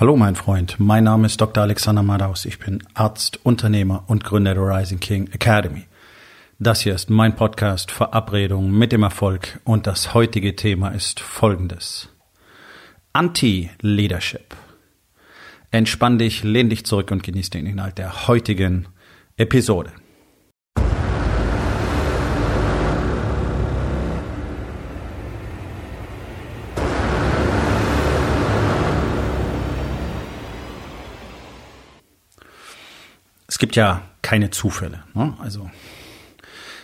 Hallo mein Freund, mein Name ist Dr. Alexander Madaus. Ich bin Arzt, Unternehmer und Gründer der Rising King Academy. Das hier ist mein Podcast Verabredung mit dem Erfolg und das heutige Thema ist folgendes. Anti-Leadership. Entspann dich, lehn dich zurück und genieß den Inhalt der heutigen Episode. Es gibt ja keine Zufälle. Ne? Also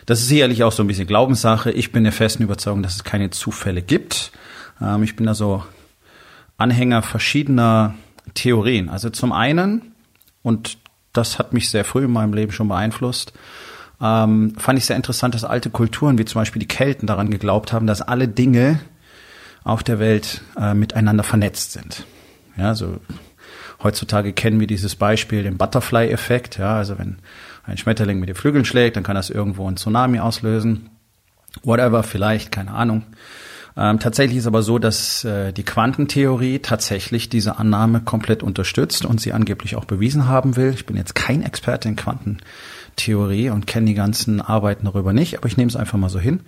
das ist sicherlich auch so ein bisschen Glaubenssache. Ich bin der festen Überzeugung, dass es keine Zufälle gibt. Ähm, ich bin da so Anhänger verschiedener Theorien. Also zum einen, und das hat mich sehr früh in meinem Leben schon beeinflusst, ähm, fand ich sehr interessant, dass alte Kulturen wie zum Beispiel die Kelten daran geglaubt haben, dass alle Dinge auf der Welt äh, miteinander vernetzt sind. Ja, so Heutzutage kennen wir dieses Beispiel, den Butterfly-Effekt. Ja, also wenn ein Schmetterling mit den Flügeln schlägt, dann kann das irgendwo ein Tsunami auslösen. Whatever, vielleicht, keine Ahnung. Ähm, tatsächlich ist aber so, dass äh, die Quantentheorie tatsächlich diese Annahme komplett unterstützt und sie angeblich auch bewiesen haben will. Ich bin jetzt kein Experte in Quantentheorie und kenne die ganzen Arbeiten darüber nicht, aber ich nehme es einfach mal so hin.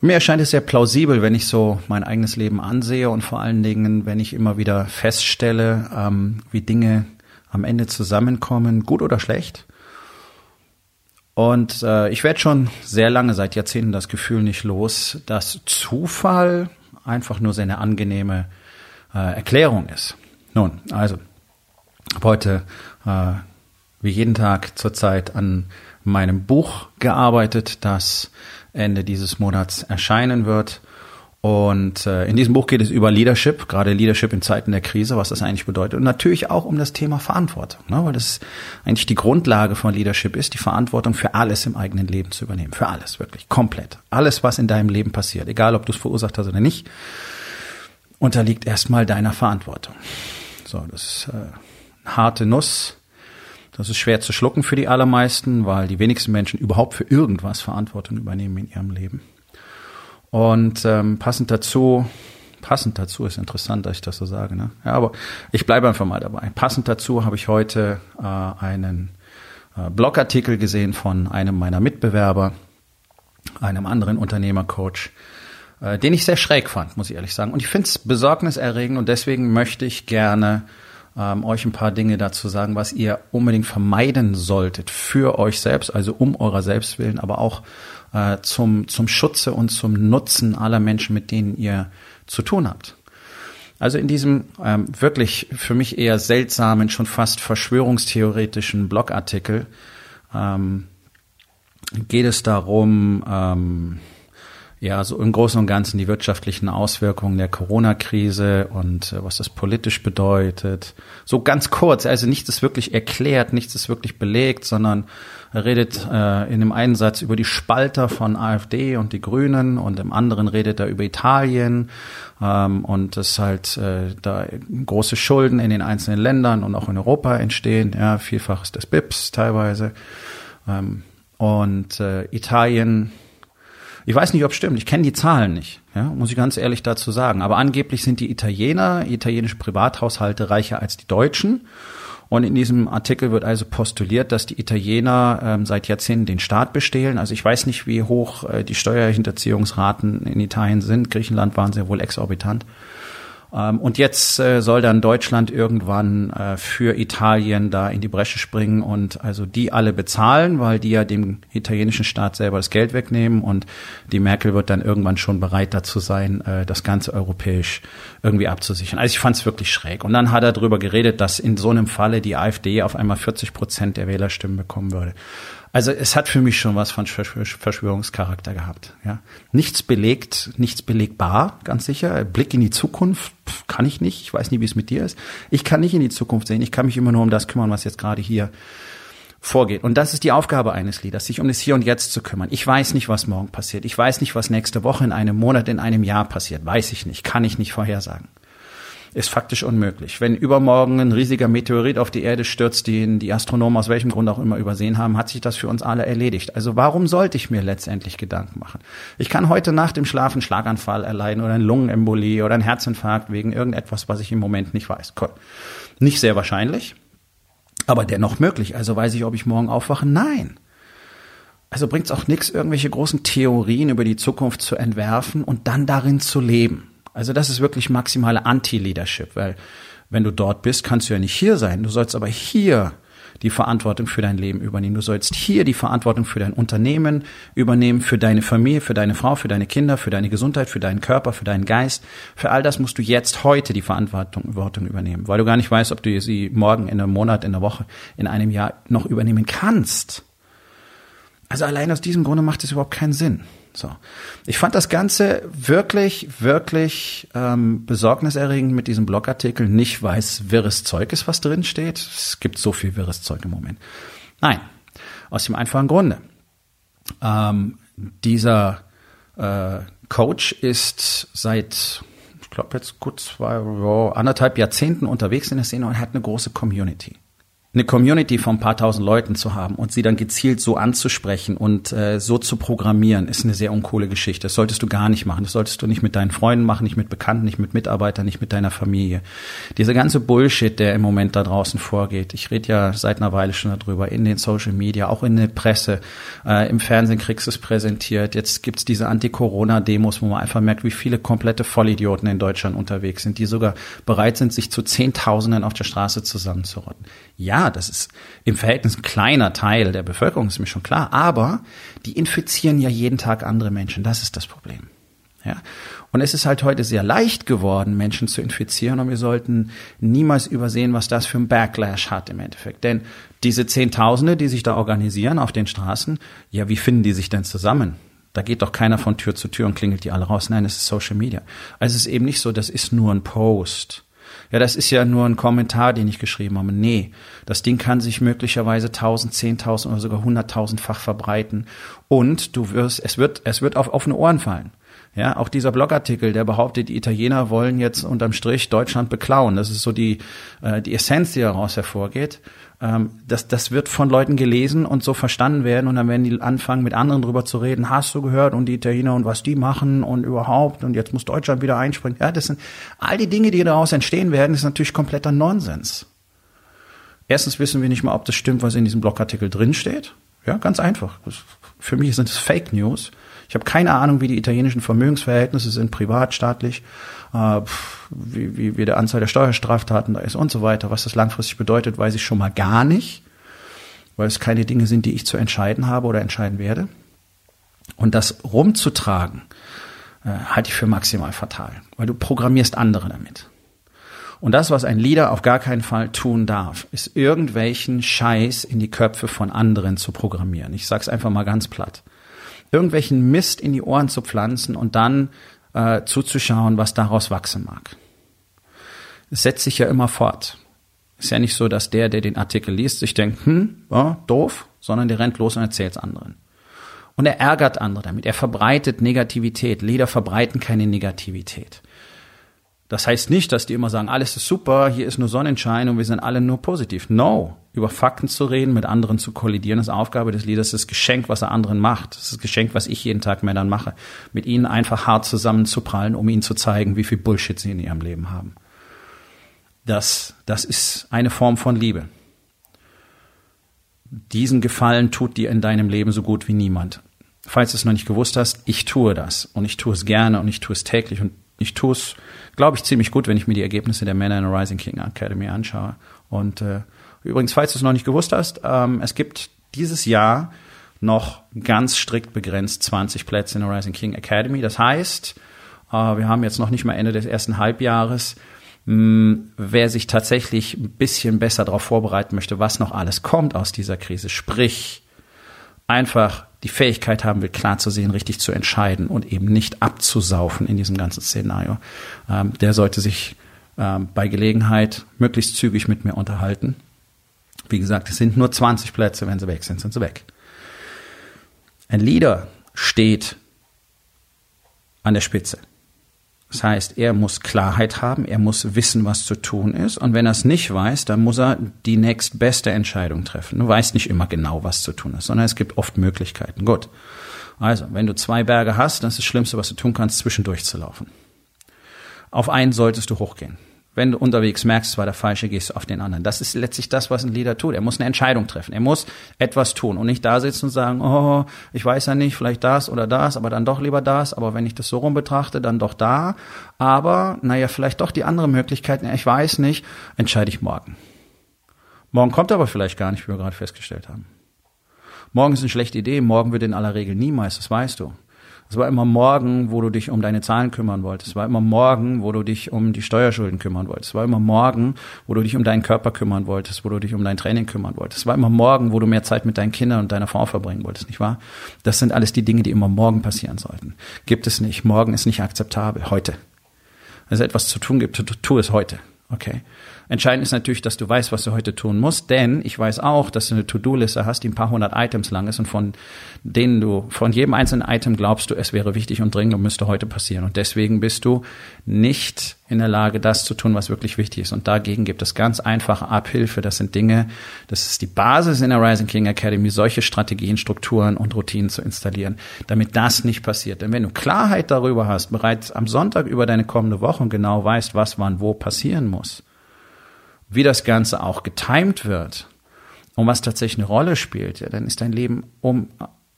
Mir erscheint es sehr plausibel, wenn ich so mein eigenes Leben ansehe und vor allen Dingen, wenn ich immer wieder feststelle, ähm, wie Dinge am Ende zusammenkommen, gut oder schlecht. Und äh, ich werde schon sehr lange, seit Jahrzehnten, das Gefühl nicht los, dass Zufall einfach nur seine angenehme äh, Erklärung ist. Nun, also, habe heute äh, wie jeden Tag zurzeit an meinem Buch gearbeitet, das Ende dieses Monats erscheinen wird. Und äh, in diesem Buch geht es über Leadership, gerade Leadership in Zeiten der Krise, was das eigentlich bedeutet. Und natürlich auch um das Thema Verantwortung, ne? weil das eigentlich die Grundlage von Leadership ist, die Verantwortung für alles im eigenen Leben zu übernehmen. Für alles, wirklich, komplett. Alles, was in deinem Leben passiert, egal ob du es verursacht hast oder nicht, unterliegt erstmal deiner Verantwortung. So, das ist äh, eine harte Nuss, das ist schwer zu schlucken für die allermeisten, weil die wenigsten Menschen überhaupt für irgendwas Verantwortung übernehmen in ihrem Leben. Und ähm, passend dazu, passend dazu ist interessant, dass ich das so sage. Ne? Ja, aber ich bleibe einfach mal dabei. Passend dazu habe ich heute äh, einen äh, Blogartikel gesehen von einem meiner Mitbewerber, einem anderen Unternehmercoach, äh, den ich sehr schräg fand, muss ich ehrlich sagen. Und ich finde es besorgniserregend und deswegen möchte ich gerne ähm, euch ein paar Dinge dazu sagen, was ihr unbedingt vermeiden solltet für euch selbst, also um eurer selbst willen, aber auch äh, zum, zum Schutze und zum Nutzen aller Menschen, mit denen ihr zu tun habt. Also in diesem ähm, wirklich für mich eher seltsamen, schon fast verschwörungstheoretischen Blogartikel ähm, geht es darum, ähm, ja, so im Großen und Ganzen die wirtschaftlichen Auswirkungen der Corona-Krise und äh, was das politisch bedeutet. So ganz kurz, also nichts ist wirklich erklärt, nichts ist wirklich belegt, sondern er redet äh, in dem einen Satz über die Spalter von AfD und die Grünen und im anderen redet er über Italien ähm, und dass halt äh, da große Schulden in den einzelnen Ländern und auch in Europa entstehen, ja, vielfaches des BIPs teilweise. Ähm, und äh, Italien ich weiß nicht, ob es stimmt. Ich kenne die Zahlen nicht, ja, muss ich ganz ehrlich dazu sagen. Aber angeblich sind die Italiener, italienische Privathaushalte reicher als die Deutschen. Und in diesem Artikel wird also postuliert, dass die Italiener ähm, seit Jahrzehnten den Staat bestehlen. Also ich weiß nicht, wie hoch äh, die Steuerhinterziehungsraten in Italien sind. Griechenland waren sehr wohl exorbitant. Ähm, und jetzt äh, soll dann Deutschland irgendwann äh, für Italien da in die Bresche springen und also die alle bezahlen, weil die ja dem italienischen Staat selber das Geld wegnehmen und die Merkel wird dann irgendwann schon bereit dazu sein, äh, das Ganze europäisch irgendwie abzusichern. Also ich fand es wirklich schräg. Und dann hat er darüber geredet, dass in so einem Falle die AfD auf einmal 40 Prozent der Wählerstimmen bekommen würde. Also es hat für mich schon was von Verschwörungscharakter gehabt. Ja. Nichts belegt, nichts belegbar, ganz sicher. Blick in die Zukunft kann ich nicht. Ich weiß nie, wie es mit dir ist. Ich kann nicht in die Zukunft sehen. Ich kann mich immer nur um das kümmern, was jetzt gerade hier vorgeht. Und das ist die Aufgabe eines Leaders, sich um das Hier und Jetzt zu kümmern. Ich weiß nicht, was morgen passiert. Ich weiß nicht, was nächste Woche, in einem Monat, in einem Jahr passiert. Weiß ich nicht. Kann ich nicht vorhersagen. Ist faktisch unmöglich. Wenn übermorgen ein riesiger Meteorit auf die Erde stürzt, den die Astronomen aus welchem Grund auch immer übersehen haben, hat sich das für uns alle erledigt. Also warum sollte ich mir letztendlich Gedanken machen? Ich kann heute nach dem Schlafen Schlaganfall erleiden oder ein Lungenembolie oder ein Herzinfarkt wegen irgendetwas, was ich im Moment nicht weiß. Nicht sehr wahrscheinlich, aber dennoch möglich. Also weiß ich, ob ich morgen aufwache? Nein. Also bringt es auch nichts, irgendwelche großen Theorien über die Zukunft zu entwerfen und dann darin zu leben. Also das ist wirklich maximale Anti-Leadership, weil wenn du dort bist, kannst du ja nicht hier sein. Du sollst aber hier die Verantwortung für dein Leben übernehmen. Du sollst hier die Verantwortung für dein Unternehmen übernehmen, für deine Familie, für deine Frau, für deine Kinder, für deine Gesundheit, für deinen Körper, für deinen Geist. Für all das musst du jetzt heute die Verantwortung übernehmen, weil du gar nicht weißt, ob du sie morgen, in einem Monat, in einer Woche, in einem Jahr noch übernehmen kannst. Also allein aus diesem Grunde macht es überhaupt keinen Sinn. So. Ich fand das Ganze wirklich, wirklich ähm, besorgniserregend mit diesem Blogartikel. Nicht, weil es wirres Zeug ist, was drin steht. Es gibt so viel wirres Zeug im Moment. Nein, aus dem einfachen Grunde. Ähm, dieser äh, Coach ist seit, ich glaube jetzt gut zwei, oh, anderthalb Jahrzehnten unterwegs in der Szene und hat eine große Community eine Community von ein paar tausend Leuten zu haben und sie dann gezielt so anzusprechen und äh, so zu programmieren, ist eine sehr uncoole Geschichte. Das solltest du gar nicht machen. Das solltest du nicht mit deinen Freunden machen, nicht mit Bekannten, nicht mit Mitarbeitern, nicht mit deiner Familie. Dieser ganze Bullshit, der im Moment da draußen vorgeht. Ich rede ja seit einer Weile schon darüber, in den Social Media, auch in der Presse, äh, im Fernsehen kriegst du es präsentiert. Jetzt gibt's diese Anti-Corona-Demos, wo man einfach merkt, wie viele komplette Vollidioten in Deutschland unterwegs sind, die sogar bereit sind, sich zu Zehntausenden auf der Straße zusammenzurotten. Ja, das ist im Verhältnis ein kleiner Teil der Bevölkerung, ist mir schon klar, aber die infizieren ja jeden Tag andere Menschen. Das ist das Problem. Ja. Und es ist halt heute sehr leicht geworden, Menschen zu infizieren und wir sollten niemals übersehen, was das für ein Backlash hat im Endeffekt. Denn diese Zehntausende, die sich da organisieren auf den Straßen, ja, wie finden die sich denn zusammen? Da geht doch keiner von Tür zu Tür und klingelt die alle raus. Nein, es ist Social Media. Also es ist eben nicht so, das ist nur ein Post ja, das ist ja nur ein Kommentar, den ich geschrieben habe. Nee, das Ding kann sich möglicherweise 1000, 10.000 oder sogar 100.000-fach verbreiten. Und du wirst, es wird, es wird auf offene Ohren fallen. Ja, auch dieser Blogartikel, der behauptet, die Italiener wollen jetzt unterm Strich Deutschland beklauen. Das ist so die, äh, die Essenz, die daraus hervorgeht. Ähm, das, das wird von Leuten gelesen und so verstanden werden und dann werden die anfangen, mit anderen drüber zu reden. Hast du gehört und die Italiener und was die machen und überhaupt und jetzt muss Deutschland wieder einspringen. Ja, das sind all die Dinge, die daraus entstehen werden, ist natürlich kompletter Nonsens. Erstens wissen wir nicht mal, ob das stimmt, was in diesem Blogartikel drinsteht. Ja, ganz einfach. Für mich sind es Fake News. Ich habe keine Ahnung, wie die italienischen Vermögensverhältnisse sind, privatstaatlich, äh, wie, wie, wie der Anzahl der Steuerstraftaten da ist und so weiter. Was das langfristig bedeutet, weiß ich schon mal gar nicht, weil es keine Dinge sind, die ich zu entscheiden habe oder entscheiden werde. Und das rumzutragen, äh, halte ich für maximal fatal, weil du programmierst andere damit. Und das, was ein Leader auf gar keinen Fall tun darf, ist irgendwelchen Scheiß in die Köpfe von anderen zu programmieren. Ich sag's einfach mal ganz platt irgendwelchen Mist in die Ohren zu pflanzen und dann äh, zuzuschauen, was daraus wachsen mag. Es setzt sich ja immer fort. Ist ja nicht so, dass der, der den Artikel liest, sich denkt, hm, ja, doof, sondern der rennt los und erzählt es anderen. Und er ärgert andere damit. Er verbreitet Negativität. Leder verbreiten keine Negativität. Das heißt nicht, dass die immer sagen, alles ist super, hier ist nur Sonnenschein und wir sind alle nur positiv. No. Über Fakten zu reden, mit anderen zu kollidieren, ist Aufgabe des Leaders, das Geschenk, was er anderen macht. Das ist das Geschenk, was ich jeden Tag Männern mache. Mit ihnen einfach hart zusammenzuprallen, um ihnen zu zeigen, wie viel Bullshit sie in ihrem Leben haben. Das, das ist eine Form von Liebe. Diesen Gefallen tut dir in deinem Leben so gut wie niemand. Falls du es noch nicht gewusst hast, ich tue das und ich tue es gerne und ich tue es täglich und ich tue es, glaube ich, ziemlich gut, wenn ich mir die Ergebnisse der Männer in der Rising King Academy anschaue. Und äh, übrigens, falls du es noch nicht gewusst hast, ähm, es gibt dieses Jahr noch ganz strikt begrenzt 20 Plätze in der Rising King Academy. Das heißt, äh, wir haben jetzt noch nicht mal Ende des ersten Halbjahres. Mh, hm, wer sich tatsächlich ein bisschen besser darauf vorbereiten möchte, was noch alles kommt aus dieser Krise, sprich einfach die Fähigkeit haben will, klar zu sehen, richtig zu entscheiden und eben nicht abzusaufen in diesem ganzen Szenario, ähm, der sollte sich ähm, bei Gelegenheit möglichst zügig mit mir unterhalten. Wie gesagt, es sind nur 20 Plätze, wenn sie weg sind, sind sie weg. Ein Leader steht an der Spitze. Das heißt, er muss Klarheit haben, er muss wissen, was zu tun ist. Und wenn er es nicht weiß, dann muss er die nächstbeste Entscheidung treffen. Du weißt nicht immer genau, was zu tun ist, sondern es gibt oft Möglichkeiten. Gut. Also, wenn du zwei Berge hast, dann ist das Schlimmste, was du tun kannst, zwischendurch zu laufen. Auf einen solltest du hochgehen. Wenn du unterwegs merkst, es war der falsche, gehst du auf den anderen. Das ist letztlich das, was ein Leader tut. Er muss eine Entscheidung treffen. Er muss etwas tun und nicht da sitzen und sagen, oh, ich weiß ja nicht, vielleicht das oder das, aber dann doch lieber das. Aber wenn ich das so rum betrachte, dann doch da. Aber, naja, vielleicht doch die andere Möglichkeit. Ich weiß nicht, entscheide ich morgen. Morgen kommt aber vielleicht gar nicht, wie wir gerade festgestellt haben. Morgen ist eine schlechte Idee, morgen wird in aller Regel niemals, das weißt du. Es war immer morgen, wo du dich um deine Zahlen kümmern wolltest. Es war immer morgen, wo du dich um die Steuerschulden kümmern wolltest. Es war immer morgen, wo du dich um deinen Körper kümmern wolltest, wo du dich um dein Training kümmern wolltest. Es war immer morgen, wo du mehr Zeit mit deinen Kindern und deiner Frau verbringen wolltest, nicht wahr? Das sind alles die Dinge, die immer morgen passieren sollten. Gibt es nicht. Morgen ist nicht akzeptabel. Heute. Wenn es etwas zu tun gibt, tu es heute. Okay. Entscheidend ist natürlich, dass du weißt, was du heute tun musst, denn ich weiß auch, dass du eine To-Do-Liste hast, die ein paar hundert Items lang ist und von denen du, von jedem einzelnen Item glaubst du, es wäre wichtig und dringend und müsste heute passieren. Und deswegen bist du nicht in der Lage, das zu tun, was wirklich wichtig ist. Und dagegen gibt es ganz einfache Abhilfe. Das sind Dinge, das ist die Basis in der Rising King Academy, solche Strategien, Strukturen und Routinen zu installieren, damit das nicht passiert. Denn wenn du Klarheit darüber hast, bereits am Sonntag über deine kommende Woche und genau weißt, was wann wo passieren muss, wie das Ganze auch getimed wird und was tatsächlich eine Rolle spielt, ja, dann ist dein Leben um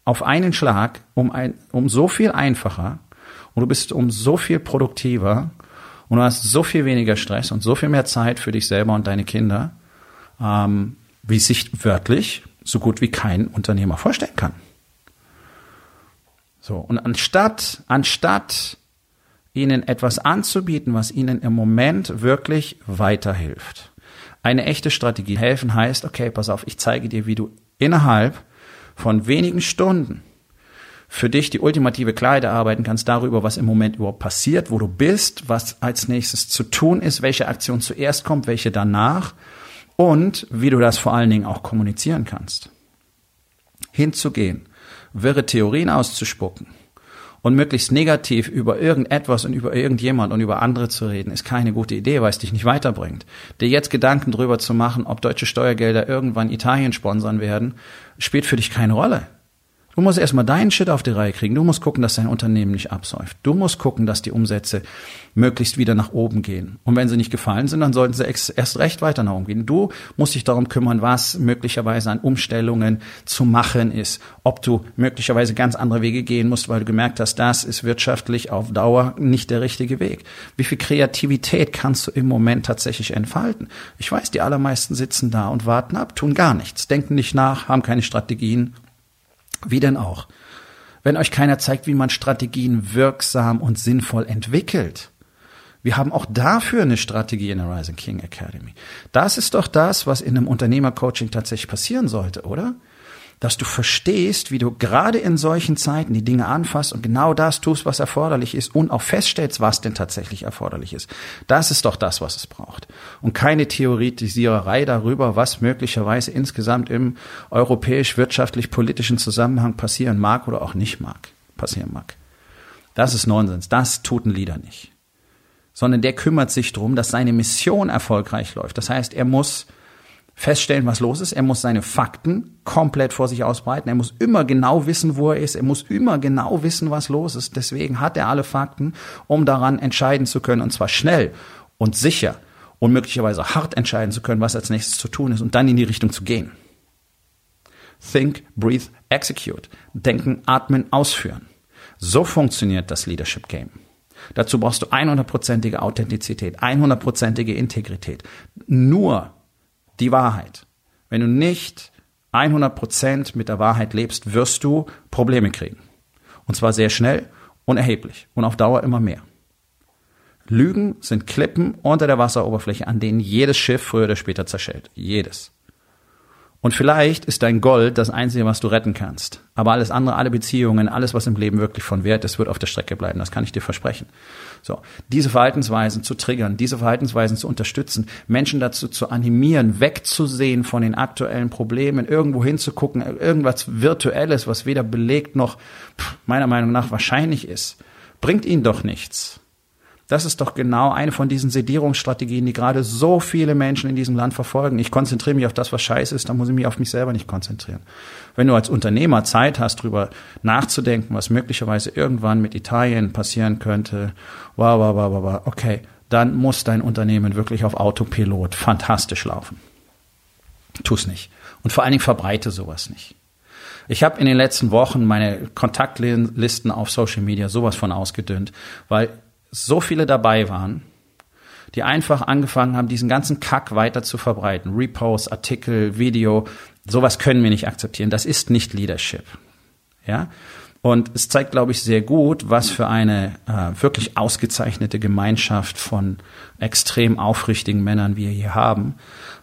auf einen Schlag um ein um so viel einfacher und du bist um so viel produktiver und du hast so viel weniger Stress und so viel mehr Zeit für dich selber und deine Kinder, ähm, wie sich wörtlich so gut wie kein Unternehmer vorstellen kann. So und anstatt anstatt ihnen etwas anzubieten, was ihnen im Moment wirklich weiterhilft eine echte Strategie helfen heißt, okay, pass auf, ich zeige dir, wie du innerhalb von wenigen Stunden für dich die ultimative Klarheit erarbeiten kannst darüber, was im Moment überhaupt passiert, wo du bist, was als nächstes zu tun ist, welche Aktion zuerst kommt, welche danach und wie du das vor allen Dingen auch kommunizieren kannst. Hinzugehen, wirre Theorien auszuspucken, und möglichst negativ über irgendetwas und über irgendjemand und über andere zu reden, ist keine gute Idee, weil es dich nicht weiterbringt. Dir jetzt Gedanken drüber zu machen, ob deutsche Steuergelder irgendwann Italien sponsern werden, spielt für dich keine Rolle. Du musst erstmal deinen Shit auf die Reihe kriegen. Du musst gucken, dass dein Unternehmen nicht absäuft. Du musst gucken, dass die Umsätze möglichst wieder nach oben gehen. Und wenn sie nicht gefallen sind, dann sollten sie erst recht weiter nach oben gehen. Du musst dich darum kümmern, was möglicherweise an Umstellungen zu machen ist. Ob du möglicherweise ganz andere Wege gehen musst, weil du gemerkt hast, das ist wirtschaftlich auf Dauer nicht der richtige Weg. Wie viel Kreativität kannst du im Moment tatsächlich entfalten? Ich weiß, die allermeisten sitzen da und warten ab, tun gar nichts, denken nicht nach, haben keine Strategien wie denn auch? Wenn euch keiner zeigt, wie man Strategien wirksam und sinnvoll entwickelt. Wir haben auch dafür eine Strategie in der Rising King Academy. Das ist doch das, was in einem Unternehmercoaching tatsächlich passieren sollte, oder? Dass du verstehst, wie du gerade in solchen Zeiten die Dinge anfasst und genau das tust, was erforderlich ist und auch feststellst, was denn tatsächlich erforderlich ist. Das ist doch das, was es braucht. Und keine Theoretisiererei darüber, was möglicherweise insgesamt im europäisch-wirtschaftlich-politischen Zusammenhang passieren mag oder auch nicht mag, passieren mag. Das ist Nonsens. Das tut ein Leader nicht. Sondern der kümmert sich darum, dass seine Mission erfolgreich läuft. Das heißt, er muss feststellen, was los ist. Er muss seine Fakten komplett vor sich ausbreiten. Er muss immer genau wissen, wo er ist. Er muss immer genau wissen, was los ist. Deswegen hat er alle Fakten, um daran entscheiden zu können. Und zwar schnell und sicher und möglicherweise hart entscheiden zu können, was als nächstes zu tun ist und dann in die Richtung zu gehen. Think, breathe, execute. Denken, atmen, ausführen. So funktioniert das Leadership Game. Dazu brauchst du 100%ige Authentizität, 100%ige Integrität. Nur die Wahrheit. Wenn du nicht 100 Prozent mit der Wahrheit lebst, wirst du Probleme kriegen. Und zwar sehr schnell und erheblich und auf Dauer immer mehr. Lügen sind Klippen unter der Wasseroberfläche, an denen jedes Schiff früher oder später zerschellt. Jedes. Und vielleicht ist dein Gold das Einzige, was du retten kannst. Aber alles andere, alle Beziehungen, alles, was im Leben wirklich von Wert ist, wird auf der Strecke bleiben. Das kann ich dir versprechen. So. Diese Verhaltensweisen zu triggern, diese Verhaltensweisen zu unterstützen, Menschen dazu zu animieren, wegzusehen von den aktuellen Problemen, irgendwo hinzugucken, irgendwas Virtuelles, was weder belegt noch meiner Meinung nach wahrscheinlich ist, bringt ihnen doch nichts. Das ist doch genau eine von diesen Sedierungsstrategien, die gerade so viele Menschen in diesem Land verfolgen. Ich konzentriere mich auf das, was scheiße ist, dann muss ich mich auf mich selber nicht konzentrieren. Wenn du als Unternehmer Zeit hast, darüber nachzudenken, was möglicherweise irgendwann mit Italien passieren könnte, wow, wow, wow, wow, okay, dann muss dein Unternehmen wirklich auf Autopilot fantastisch laufen. Tu's nicht. Und vor allen Dingen verbreite sowas nicht. Ich habe in den letzten Wochen meine Kontaktlisten auf Social Media sowas von ausgedünnt, weil so viele dabei waren, die einfach angefangen haben, diesen ganzen Kack weiter zu verbreiten. Reposts, Artikel, Video, sowas können wir nicht akzeptieren. Das ist nicht Leadership. Ja? Und es zeigt, glaube ich, sehr gut, was für eine äh, wirklich ausgezeichnete Gemeinschaft von extrem aufrichtigen Männern wir hier haben,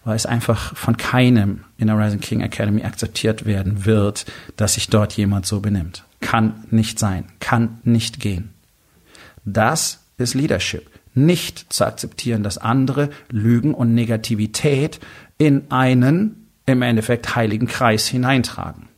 weil es einfach von keinem in der Rising King Academy akzeptiert werden wird, dass sich dort jemand so benimmt. Kann nicht sein, kann nicht gehen. Das ist Leadership. Nicht zu akzeptieren, dass andere Lügen und Negativität in einen, im Endeffekt, heiligen Kreis hineintragen.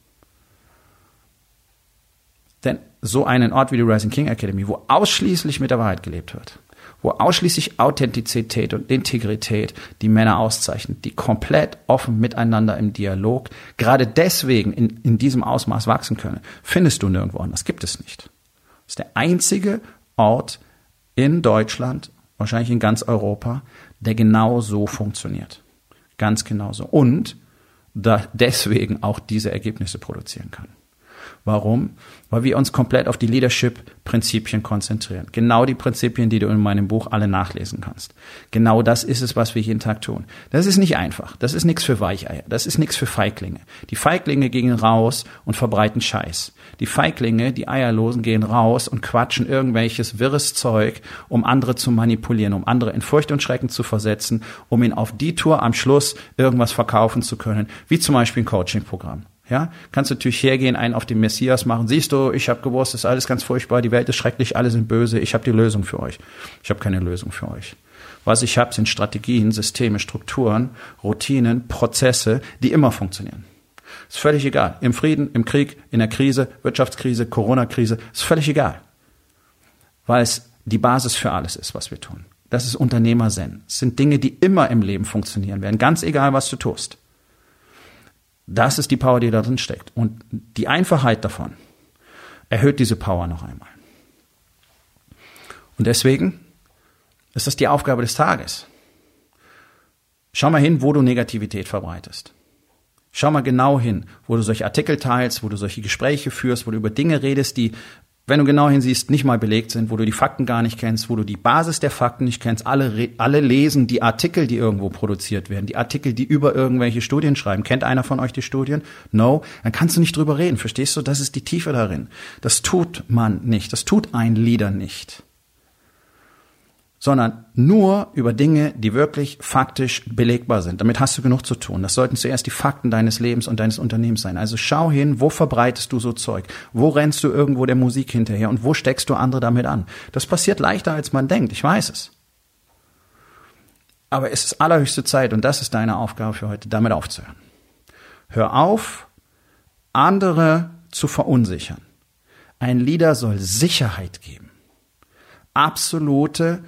Denn so einen Ort wie die Rising King Academy, wo ausschließlich mit der Wahrheit gelebt wird, wo ausschließlich Authentizität und Integrität die Männer auszeichnet, die komplett offen miteinander im Dialog, gerade deswegen in, in diesem Ausmaß wachsen können, findest du nirgendwo anders. Gibt es nicht. Das ist der einzige Ort in Deutschland, wahrscheinlich in ganz Europa, der genau so funktioniert. Ganz genau so. Und da deswegen auch diese Ergebnisse produzieren kann. Warum? Weil wir uns komplett auf die Leadership-Prinzipien konzentrieren. Genau die Prinzipien, die du in meinem Buch alle nachlesen kannst. Genau das ist es, was wir jeden Tag tun. Das ist nicht einfach. Das ist nichts für Weicheier. Das ist nichts für Feiglinge. Die Feiglinge gehen raus und verbreiten Scheiß. Die Feiglinge, die Eierlosen, gehen raus und quatschen irgendwelches wirres Zeug, um andere zu manipulieren, um andere in Furcht und Schrecken zu versetzen, um ihnen auf die Tour am Schluss irgendwas verkaufen zu können, wie zum Beispiel ein Coaching-Programm. Ja, kannst natürlich hergehen, einen auf den Messias machen. Siehst du, ich habe gewusst, es ist alles ganz furchtbar, die Welt ist schrecklich, alle sind böse. Ich habe die Lösung für euch. Ich habe keine Lösung für euch. Was ich habe, sind Strategien, Systeme, Strukturen, Routinen, Prozesse, die immer funktionieren. Ist völlig egal. Im Frieden, im Krieg, in der Krise, Wirtschaftskrise, Corona-Krise, ist völlig egal. Weil es die Basis für alles ist, was wir tun. Das ist Unternehmer-Zen. Es sind Dinge, die immer im Leben funktionieren werden, ganz egal, was du tust. Das ist die Power, die da drin steckt. Und die Einfachheit davon erhöht diese Power noch einmal. Und deswegen ist das die Aufgabe des Tages. Schau mal hin, wo du Negativität verbreitest. Schau mal genau hin, wo du solche Artikel teilst, wo du solche Gespräche führst, wo du über Dinge redest, die wenn du genau hinsiehst, nicht mal belegt sind, wo du die Fakten gar nicht kennst, wo du die Basis der Fakten nicht kennst, alle, alle lesen die Artikel, die irgendwo produziert werden, die Artikel, die über irgendwelche Studien schreiben. Kennt einer von euch die Studien? No? Dann kannst du nicht drüber reden. Verstehst du? Das ist die Tiefe darin. Das tut man nicht. Das tut ein Leader nicht sondern nur über Dinge, die wirklich faktisch belegbar sind. Damit hast du genug zu tun. Das sollten zuerst die Fakten deines Lebens und deines Unternehmens sein. Also schau hin, wo verbreitest du so Zeug? Wo rennst du irgendwo der Musik hinterher und wo steckst du andere damit an? Das passiert leichter, als man denkt. Ich weiß es. Aber es ist allerhöchste Zeit und das ist deine Aufgabe für heute, damit aufzuhören. Hör auf, andere zu verunsichern. Ein Leader soll Sicherheit geben. Absolute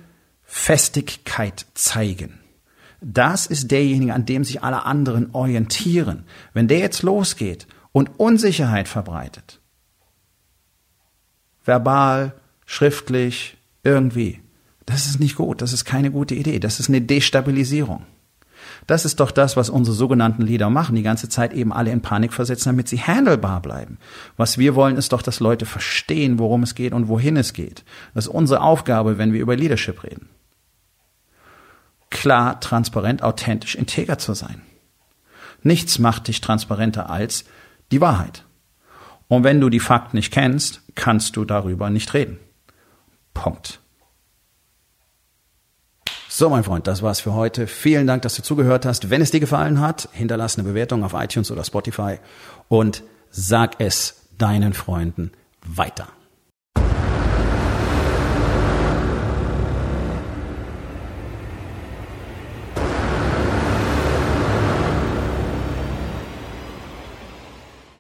Festigkeit zeigen. Das ist derjenige, an dem sich alle anderen orientieren. Wenn der jetzt losgeht und Unsicherheit verbreitet, verbal, schriftlich, irgendwie, das ist nicht gut, das ist keine gute Idee, das ist eine Destabilisierung. Das ist doch das, was unsere sogenannten Leader machen, die ganze Zeit eben alle in Panik versetzen, damit sie handelbar bleiben. Was wir wollen, ist doch, dass Leute verstehen, worum es geht und wohin es geht. Das ist unsere Aufgabe, wenn wir über Leadership reden klar, transparent, authentisch, integer zu sein. Nichts macht dich transparenter als die Wahrheit. Und wenn du die Fakten nicht kennst, kannst du darüber nicht reden. Punkt. So, mein Freund, das war's für heute. Vielen Dank, dass du zugehört hast. Wenn es dir gefallen hat, hinterlass eine Bewertung auf iTunes oder Spotify und sag es deinen Freunden weiter.